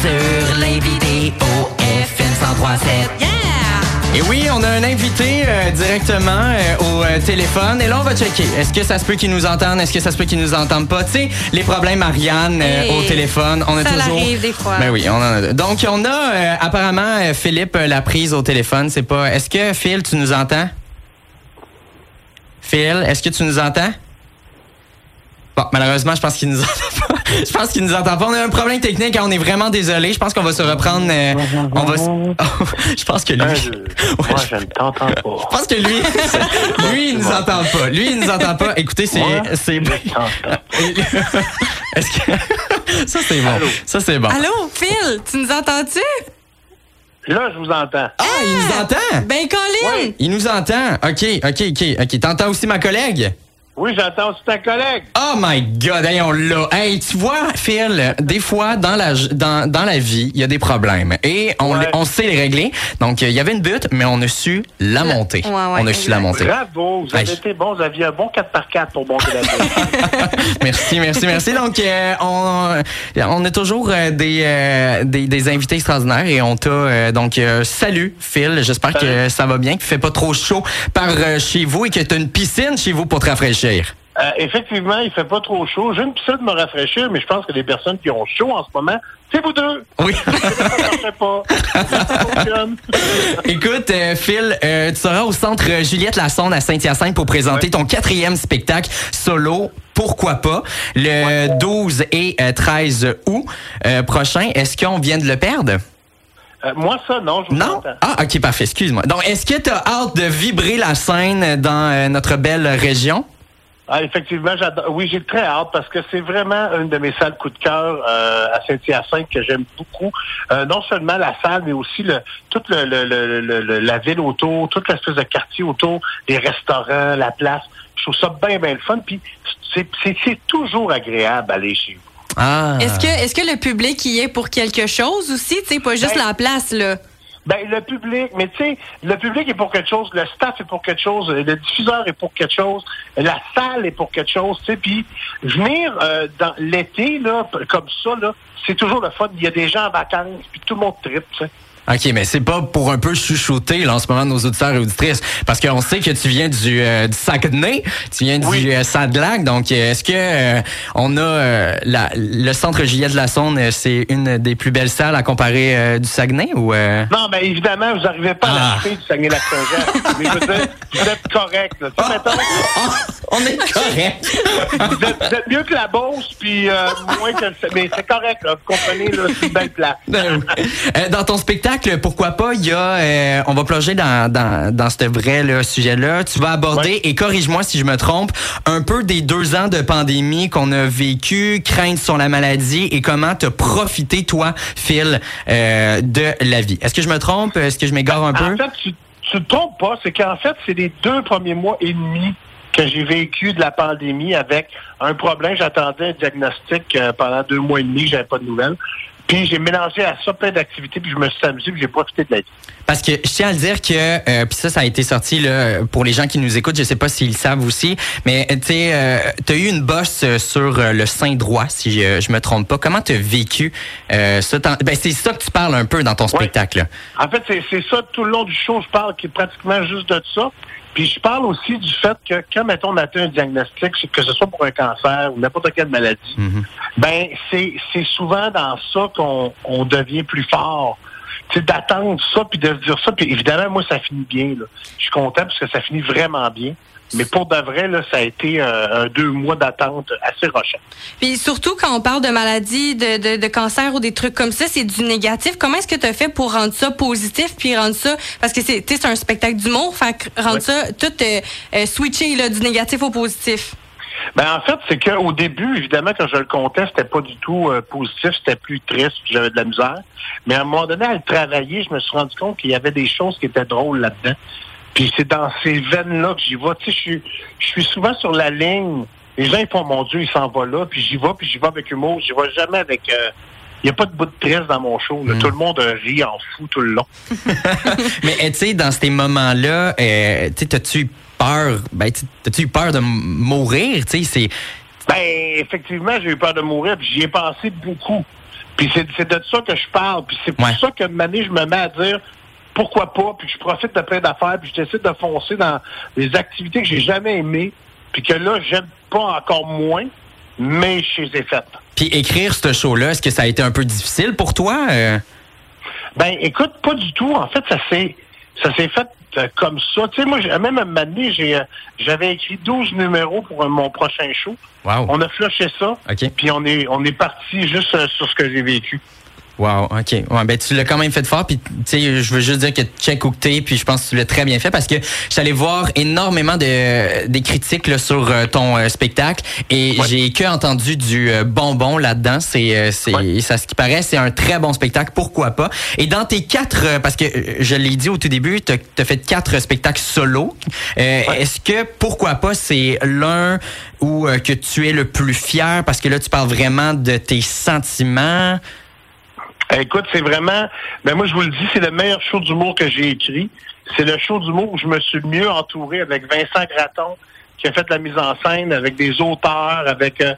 sur les vidéos FM 1037. Yeah! Et oui, on a un invité euh, directement euh, au euh, téléphone. Et là, on va checker. Est-ce que ça se peut qu'il nous entende? Est-ce que ça se peut qu'il nous entende pas? Tu sais, les problèmes Marianne euh, Hey, au téléphone, on a ça toujours... arrive des fois. Ben oui, on en a. Donc, on a euh, apparemment Philippe la prise au téléphone. C'est pas... Est-ce que, Phil, tu nous entends? Phil, est-ce que tu nous entends? Bon, malheureusement, je pense qu'il nous entend pas. Je pense qu'il nous entend pas. On a un problème technique. hein, On est vraiment désolé. Je pense qu'on va se reprendre. euh, on va. je pense que lui. Ouais, Moi, je- ne t'entends pas. je pense que lui, lui, il nous entend pas. Lui, il nous entend pas. Écoutez, c'est, c'est. je t'entends. Est-ce que ça c'est bon. Allô? Ça c'est bon. Allô, Phil, tu nous entends-tu? Là, je vous entends. Ah, il nous entend? Ben, Colin! Il nous entend. Ok, ok, ok, ok. T'entends aussi ma collègue? Oui, aussi ta collègue. Oh my God, hey, on l'a. Hey, tu vois, Phil, des fois, dans la, dans, dans la vie, il y a des problèmes. Et on, Ouais. on sait les régler. Donc, il y avait une butte, mais on a su la monter. Ouais, ouais, on a su la monter. Bravo, vous avez Hey. été bons. Vous aviez un bon 4x4 pour monter la ville. Merci, merci, merci. Donc, euh, on, on a toujours euh, des, euh, des, des invités extraordinaires et on t'a euh, donc euh, salut Phil. J'espère que ça va bien, qu'il fait pas trop chaud par euh, chez vous et que tu as une piscine chez vous pour te rafraîchir. Euh, effectivement, il fait pas trop chaud. J'ai une piscine de me rafraîchir, mais je pense que les personnes qui ont chaud en ce moment, c'est vous deux. Oui. Ça pas. Écoute, euh, Phil, euh, tu seras au centre Juliette Lassonde à Saint-Hyacinthe pour présenter Ouais. ton quatrième spectacle solo. Pourquoi pas? Le 12 et euh, 13 août prochain. Est-ce qu'on vient de le perdre? Moi, ça, non, je vous Non? entends. Ah, ok, parfait. Excuse-moi. Donc, est-ce que tu as hâte de vibrer la scène dans notre belle région? Ah, effectivement, j'adore. Oui, j'ai très hâte parce que c'est vraiment une de mes salles coup de cœur euh, à Saint-Hyacinthe que j'aime beaucoup. Euh, non seulement la salle, mais aussi le, toute le, le- le- le- le- la ville autour, toute l'espèce de quartier autour, les restaurants, la place. Je trouve ça bien, bien le fun. Puis c'est, c'est, c'est toujours agréable d'aller chez vous. Ah. Est-ce que, est-ce que le public y est pour quelque chose aussi? Tu sais, pas juste Ben- la place, là. Ben, le public, mais tu sais, le public est pour quelque chose, le staff est pour quelque chose, le diffuseur est pour quelque chose, la salle est pour quelque chose, tu sais, puis venir euh, dans l'été, là, comme ça, là, c'est toujours le fun. Il y a des gens en vacances, puis tout le monde tripe. OK, mais c'est pas pour un peu chuchoter là, en ce moment nos auditeurs et auditrices, parce qu'on sait que tu viens du, euh, du Saguenay, tu viens Oui. du euh, Sadlac, donc euh, est-ce que euh, on a euh, la, le centre Juliette de la Sonde, euh, c'est une des plus belles salles à comparer euh, du Saguenay ou euh? Non, mais évidemment, vous n'arrivez pas Ah. à l'acheter du Saguenay-Lac-Saint-Jean. mais je veux dire, vous êtes correct, là. Tu sais, mettons, Ah, on est correct. vous, êtes, vous êtes mieux que la Beauce, puis euh, moins que le... Mais c'est correct, là. Vous comprenez, là, c'est une belle place. Ben. Euh, dans ton spectacle, pourquoi pas, il y a, euh, on va plonger dans, dans, dans ce vrai là, sujet-là. Tu vas aborder, Ouais. et corrige-moi si je me trompe, un peu des deux ans de pandémie qu'on a vécu, crainte sur la maladie et comment t'as profité, toi, Phil, euh, de la vie. Est-ce que je me trompe? Est-ce que je m'égare un peu? En fait, tu, tu te trompes pas. C'est qu'en fait, c'est les deux premiers mois et demi que j'ai vécu de la pandémie avec un problème. J'attendais un diagnostic euh, pendant deux mois et demi. J'avais pas de nouvelles. Puis j'ai mélangé à ça plein d'activités, puis je me suis amusé, puis j'ai profité de la vie. Parce que je tiens à le dire que euh, puis ça ça a été sorti là pour les gens qui nous écoutent, je sais pas s'ils le savent aussi, mais tu sais euh, as eu une bosse euh, sur euh, le sein droit si je, me trompe pas. Comment tu as vécu ça ben c'est ça que tu parles un peu dans ton spectacle. En fait, c'est ça tout le long du show. Je parle qui est pratiquement juste de ça. Puis je parle aussi du fait que quand, mettons, on atteint un diagnostic, que ce soit pour un cancer ou n'importe quelle maladie, Mhm. ben c'est, c'est souvent dans ça qu'on on devient plus fort. Tu sais, d'attendre ça, puis de se dire ça. Puis évidemment, moi, ça finit bien. Là. Je suis content parce que ça finit vraiment bien. Mais pour de vrai, là, ça a été euh, un deux mois d'attente assez rochant. Puis surtout quand on parle de maladies, de, de, de cancer ou des trucs comme ça, c'est du négatif. Comment est-ce que tu as fait pour rendre ça positif puis rendre ça parce que c'est un spectacle d'humour, rendre Ouais. ça tout euh, euh, switcher là, du négatif au positif? Ben en fait, c'est qu'au début, évidemment, quand je le comptais, c'était pas du tout euh, positif, c'était plus triste, puis j'avais de la misère. Mais à un moment donné, à le travailler, je me suis rendu compte qu'il y avait des choses qui étaient drôles là-dedans. Puis c'est dans ces veines-là que j'y vais. Tu sais, je suis, souvent sur la ligne. Les gens, ils font, mon Dieu, il s'en va là. Puis j'y vais, puis j'y vais avec humour. J'y vais jamais avec... euh, il n'y a pas de bout de triste dans mon show. là. Mm. Tout le monde euh, rit en fou tout le long. Mais euh, tu sais dans ces moments-là, euh, tu eu peur ben tu- t'as-tu eu peur de mourir, tu sais c'est Ben, effectivement, j'ai eu peur de mourir, puis j'y ai pensé beaucoup. Puis c'est c'est de ça que je parle. Puis c'est pour Ouais. ça que année, je me mets à dire pourquoi pas, puis je profite de plein d'affaires, puis je décide de foncer dans des activités que j'ai jamais aimées, puis que là, j'aime pas encore moins, mais je les ai faites. Puis écrire ce show-là, est-ce que ça a été un peu difficile pour toi? Euh, Ben, écoute, pas du tout. En fait, ça s'est ça s'est fait euh, comme ça. Tu sais, moi, même à un moment donné, euh, j'avais écrit 12 numéros pour euh, mon prochain show. Wow. On a flushé ça, puis on est on est parti juste sur ce que j'ai vécu. Wow, OK. Ouais, ben tu l'as quand même fait fort puis tu sais je veux juste dire que check où t'es puis je pense que tu l'as très bien fait parce que j'allais voir énormément de des critiques là, sur euh, ton euh, spectacle et Ouais. j'ai que entendu du euh, bonbon là-dedans, c'est euh, c'est Ouais. ça ce qui paraît, c'est un très bon spectacle, pourquoi pas. Et dans tes quatre parce que je l'ai dit au tout début, tu as fait quatre spectacles solo. Euh, est-ce que pourquoi pas c'est l'un où euh, que tu es le plus fier? Parce que là tu parles vraiment de tes sentiments Écoute, c'est vraiment, ben moi je vous le dis, c'est le meilleur show d'humour que j'ai écrit. C'est le show d'humour où je me suis mieux entouré avec Vincent Gratton, qui a fait la mise en scène, avec des auteurs, avec... euh,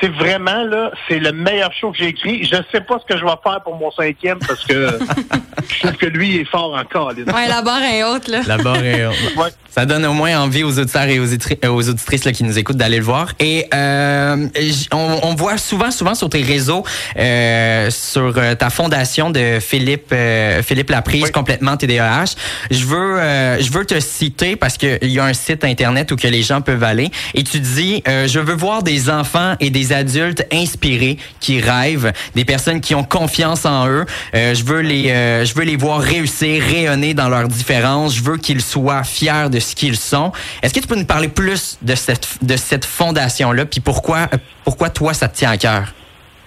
c'est vraiment, là, c'est le meilleur show que j'ai écrit. Je sais pas ce que je vais faire pour mon cinquième, parce que je trouve que lui il est fort encore. Ouais, la barre est haute, là. La barre est- Ouais. Ça donne au moins envie aux auditeurs et aux, euh, aux auditrices là, qui nous écoutent d'aller le voir. Et euh, on, on voit souvent, souvent sur tes réseaux, euh, sur euh, ta fondation de Philippe euh, Philippe Laprise, Oui. complètement TDAH. Je veux euh, je veux te citer parce qu'il y a un site internet où que les gens peuvent aller. Et tu dis, euh, je veux voir des enfants et des adultes inspirés qui rêvent, des personnes qui ont confiance en eux. Euh, je veux les euh, je veux les voir réussir, rayonner dans leurs différences. Je veux qu'ils soient fiers de ce qu'ils sont. Est-ce que tu peux nous parler plus de cette de cette fondation là, puis pourquoi euh, pourquoi toi ça te tient à cœur?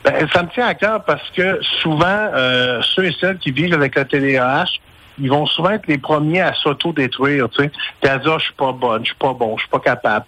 Ben, ça me tient à cœur parce que souvent, euh, ceux et celles qui vivent avec le TDAH, ils vont souvent être les premiers à s'auto-détruire, tu sais. Puis à dire, je suis pas bonne, je suis pas bon, je suis pas capable.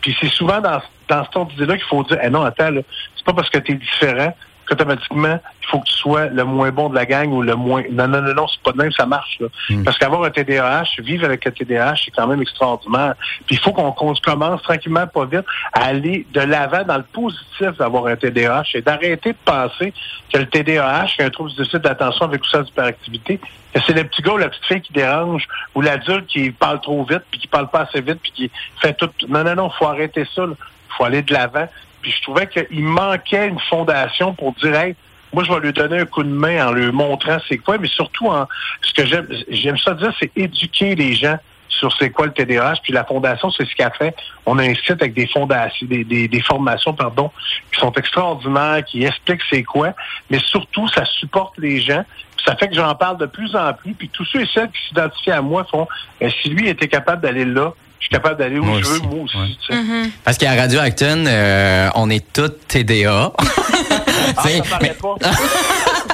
Puis c'est souvent dans, dans ce ton d'idée-là qu'il faut dire, eh non, attends, c'est pas parce que tu es différent qu'automatiquement, il faut que tu sois le moins bon de la gang ou le moins... Non, non, non, non, c'est pas de même, ça marche, là. Mm. Parce qu'avoir un TDAH, vivre avec un TDAH, c'est quand même extraordinaire. Puis il faut qu'on commence tranquillement, pas vite, à aller de l'avant dans le positif d'avoir un TDAH et d'arrêter de penser que le TDAH, qui est un trouble du déficit d'attention avec ou ça d'hyperactivité, que c'est le petit gars ou la petite fille qui dérange ou l'adulte qui parle trop vite puis qui parle pas assez vite puis qui fait tout. Non, non, non, faut arrêter ça. Il faut aller de l'avant. Puis je trouvais qu'il manquait une fondation pour dire, hey, moi, je vais lui donner un coup de main en lui montrant c'est quoi, mais surtout en ce que j'aime, j'aime ça dire, c'est éduquer les gens sur c'est quoi le TDAH. Puis la fondation, c'est ce qu'elle fait. On a un site avec des fondations, des, formations, pardon, qui sont extraordinaires, qui expliquent c'est quoi, mais surtout, ça supporte les gens. Ça fait que j'en parle de plus en plus. Puis tous ceux et celles qui s'identifient à moi font, eh, si lui était capable d'aller là, je suis capable d'aller où Moi je veux, aussi. moi aussi. Ouais. tu sais. Parce qu'à Radio Acton, euh, on est tous TDA. Ah, ça mais- pas.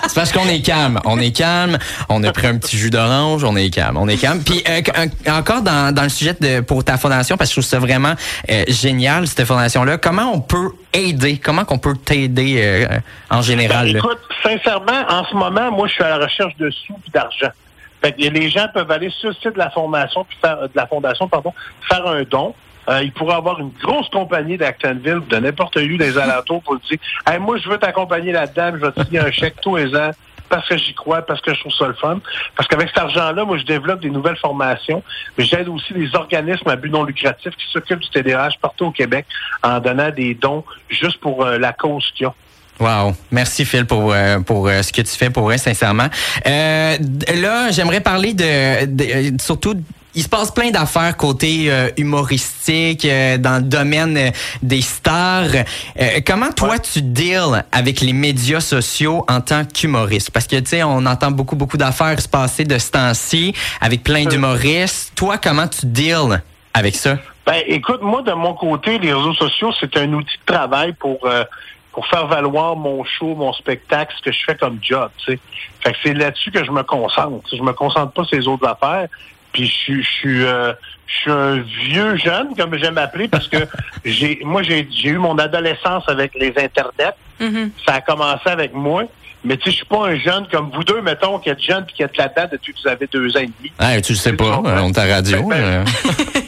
C'est parce qu'on est calme. On est calme. On a pris un petit jus d'orange. On est calme. On est calme. Puis euh, encore dans, dans le sujet de pour ta fondation, parce que je trouve ça vraiment euh, génial cette fondation-là. Comment on peut aider? Comment qu'on peut t'aider euh, en général Ben, là? écoute, sincèrement, en ce moment, moi, je suis à la recherche de sous et d'argent. Les gens peuvent aller sur le site de la fondation, pardon, faire un don. Euh, ils pourraient avoir une grosse compagnie d'Actonville, de n'importe où des alentours, pour dire moi, je veux t'accompagner là-dedans, je vais te signer un chèque tous les ans parce que j'y crois, parce que je trouve ça le fun. Parce qu'avec cet argent-là, moi, je développe des nouvelles formations, mais j'aide aussi les organismes à but non lucratif qui s'occupent du TDAH partout au Québec en donnant des dons juste pour euh, la cause qu'il y a. Wow. Merci Phil pour euh, pour euh, ce que tu fais pour eux sincèrement. Euh, là, j'aimerais parler de, de- euh, surtout il se passe plein d'affaires côté euh, humoristique euh, dans le domaine des stars. Euh, comment toi Ouais. tu deals avec les médias sociaux en tant qu'humoriste? Parce que tu sais, on entend beaucoup beaucoup d'affaires se passer de ce temps-ci avec plein d'humoristes. Toi, comment tu deals avec ça? Ben, écoute, moi, de mon côté, les réseaux sociaux, c'est un outil de travail pour euh, pour faire valoir mon show, mon spectacle, ce que je fais comme job, tu sais. Fait que c'est là-dessus que je me concentre. Je me concentre pas sur les autres affaires. Puis je suis je suis euh, je suis un vieux jeune, comme j'aime appeler, parce que j'ai moi j'ai j'ai eu mon adolescence avec les internets. Mhm. Ça a commencé avec moi. Mais tu sais, je suis pas un jeune comme vous deux, mettons, qui êtes jeune puis qui êtes là-dedans depuis que vous avez deux ans et demi. Ah, tu le sais pas, euh, on t'a radio. Ben, ben, euh.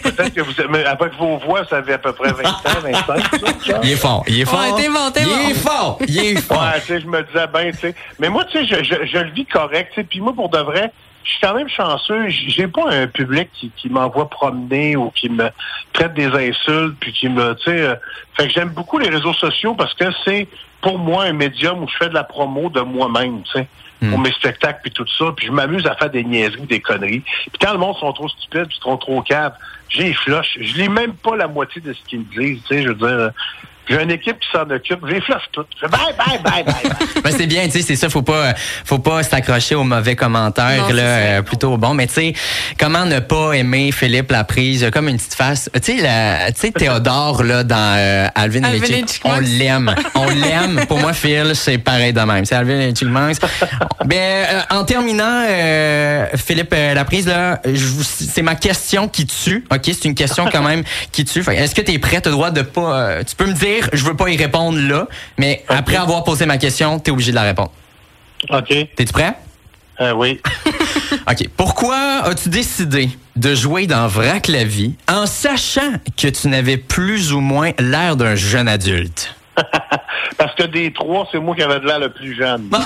Peut-être que vous, mais avec vos voix, ça fait à peu près 20 ans, 25, ça, ça. Il est fort, il est fort. Ouais, bon, il bon. est fort, il est fort. Ouais, tu sais, je me disais, ben, tu sais. Mais moi, tu sais, je, je, je le vis correct, tu sais. Puis moi, pour de vrai, je suis quand même chanceux. J'ai pas un public qui, qui m'envoie promener ou qui me traite des insultes, puis qui me, tu sais. euh, fait que j'aime beaucoup les réseaux sociaux parce que c'est, pour moi, un médium où je fais de la promo de moi-même, tu sais. Pour mes spectacles puis tout ça, puis je m'amuse à faire des niaiseries, des conneries. Puis quand le monde sont trop stupides, puis sont trop caves, j'ai flush. Je lis même pas la moitié de ce qu'ils me disent, tu sais. Je veux dire, j'ai une équipe qui s'en occupe, j'ai flush tout. Je fais bye bye bye bye. bye. Ben, c'est bien, tu sais, c'est ça, faut pas, faut pas s'accrocher aux mauvais commentaires, Non, là, euh, plutôt au bon. Mais tu sais, comment ne pas aimer Philippe Laprise, euh, comme une petite face? Tu sais, la- tu sais, Théodore, là, dans euh, Alvin et Alvin et on l'aime. On l'aime. Pour moi, Phil, c'est pareil de même. C'est Alvin et Chipmunks. Ben, euh, en terminant, euh, Philippe euh, Laprise, là, c'est ma question qui tue. OK, c'est une question quand même qui tue. Est-ce que tu es prêt? Tu droit de pas. euh, tu peux me dire, je veux pas y répondre là, mais après avoir posé ma question, tu es obligé de la répondre. OK. T'es-tu prêt? Euh, oui. OK. Pourquoi as-tu décidé de jouer dans Vrac la vie en sachant que tu n'avais plus ou moins l'air d'un jeune adulte? Parce que des trois, c'est moi qui avais de l'air le plus jeune.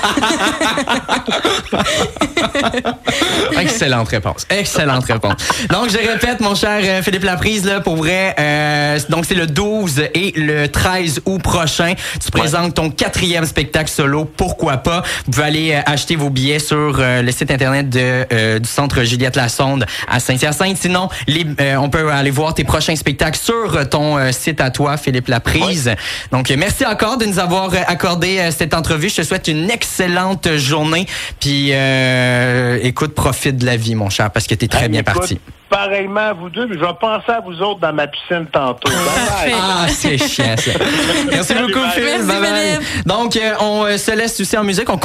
Excellente réponse. Excellente réponse. Donc, je répète, mon cher euh, Philippe Laprise, là, pour vrai, euh, donc c'est le 12 et le 13 août prochain. Tu présentes ton quatrième spectacle solo, pourquoi pas? Vous pouvez aller euh, acheter vos billets sur euh, le site internet de, du centre Juliette Lassonde à Saint-Hyacinthe. Sinon, les- on peut aller voir tes prochains spectacles sur ton site à toi, Philippe Laprise. Donc, merci encore de nous avoir euh, accordé euh, cette entrevue. Je te souhaite une excellente journée. Puis, euh, écoute, profite de la vie, mon cher, parce que tu es très Hey, bien écoute, parti. Pareillement à vous deux, puis je vais penser à vous autres dans ma piscine tantôt. Bye bye. Parfait. Ah, c'est chiant, ça. Merci beaucoup, Salut, bye. Merci, Bye. Donc, euh, on euh, se laisse aussi en musique. On